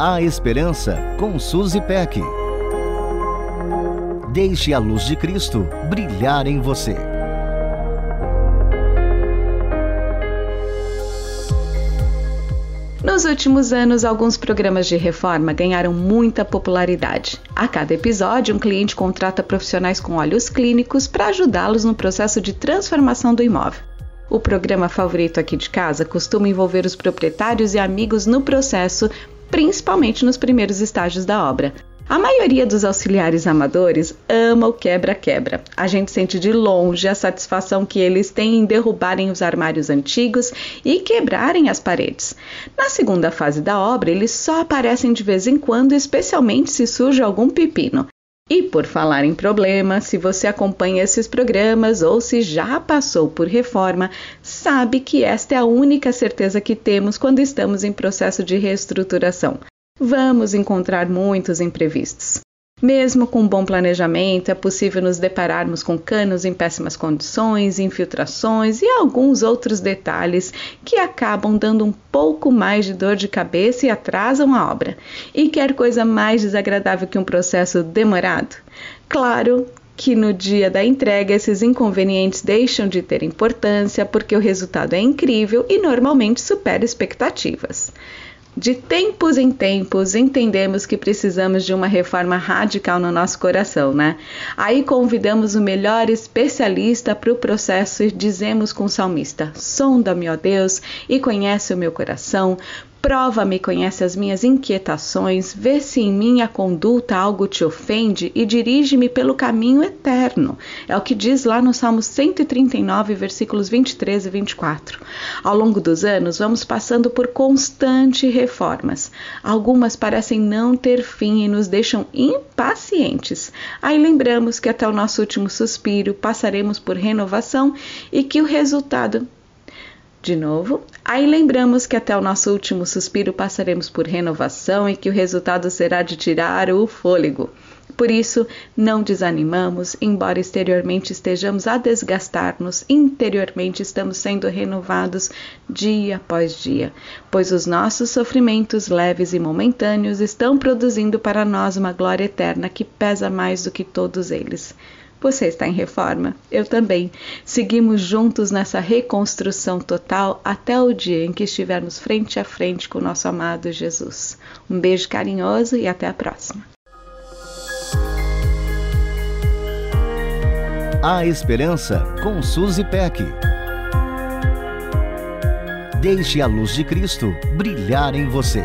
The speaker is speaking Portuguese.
A Esperança com Suzy Peck. Deixe a luz de Cristo brilhar em você. Nos últimos anos, alguns programas de reforma ganharam muita popularidade. A cada episódio, um cliente contrata profissionais com olhos clínicos para ajudá-los no processo de transformação do imóvel. O programa favorito aqui de casa costuma envolver os proprietários e amigos no processo principalmente nos primeiros estágios da obra. A maioria dos auxiliares amadores ama o quebra-quebra. A gente sente de longe a satisfação que eles têm em derrubarem os armários antigos e quebrarem as paredes. Na segunda fase da obra, eles só aparecem de vez em quando, especialmente se surge algum pepino. E por falar em problema, se você acompanha esses programas ou se já passou por reforma, sabe que esta é a única certeza que temos quando estamos em processo de reestruturação. Vamos encontrar muitos imprevistos. Mesmo com bom planejamento, é possível nos depararmos com canos em péssimas condições, infiltrações e alguns outros detalhes que acabam dando um pouco mais de dor de cabeça e atrasam a obra. E quer coisa mais desagradável que um processo demorado? Claro que no dia da entrega esses inconvenientes deixam de ter importância porque o resultado é incrível e normalmente supera expectativas. De tempos em tempos, entendemos que precisamos de uma reforma radical no nosso coração, né? Aí convidamos o melhor especialista para o processo e dizemos com o salmista: Sonda-me, ó Deus, e conhece o meu coração, Prova-me, conhece as minhas inquietações, vê se em minha conduta algo te ofende e dirige-me pelo caminho eterno. É o que diz lá no Salmo 139, versículos 23 e 24. Ao longo dos anos, vamos passando por constantes reformas. Algumas parecem não ter fim e nos deixam impacientes. Aí lembramos que até o nosso último suspiro passaremos por renovação e que o resultado de novo, aí lembramos que até o nosso último suspiro passaremos por renovação e que o resultado será de tirar o fôlego. Por isso, não desanimamos, embora exteriormente estejamos a desgastar-nos, interiormente estamos sendo renovados dia após dia, pois os nossos sofrimentos leves e momentâneos estão produzindo para nós uma glória eterna que pesa mais do que todos eles. Você está em reforma? Eu também. Seguimos juntos nessa reconstrução total até o dia em que estivermos frente a frente com o nosso amado Jesus. Um beijo carinhoso e até a próxima. A Esperança com Suzy Peck. Deixe a luz de Cristo brilhar em você.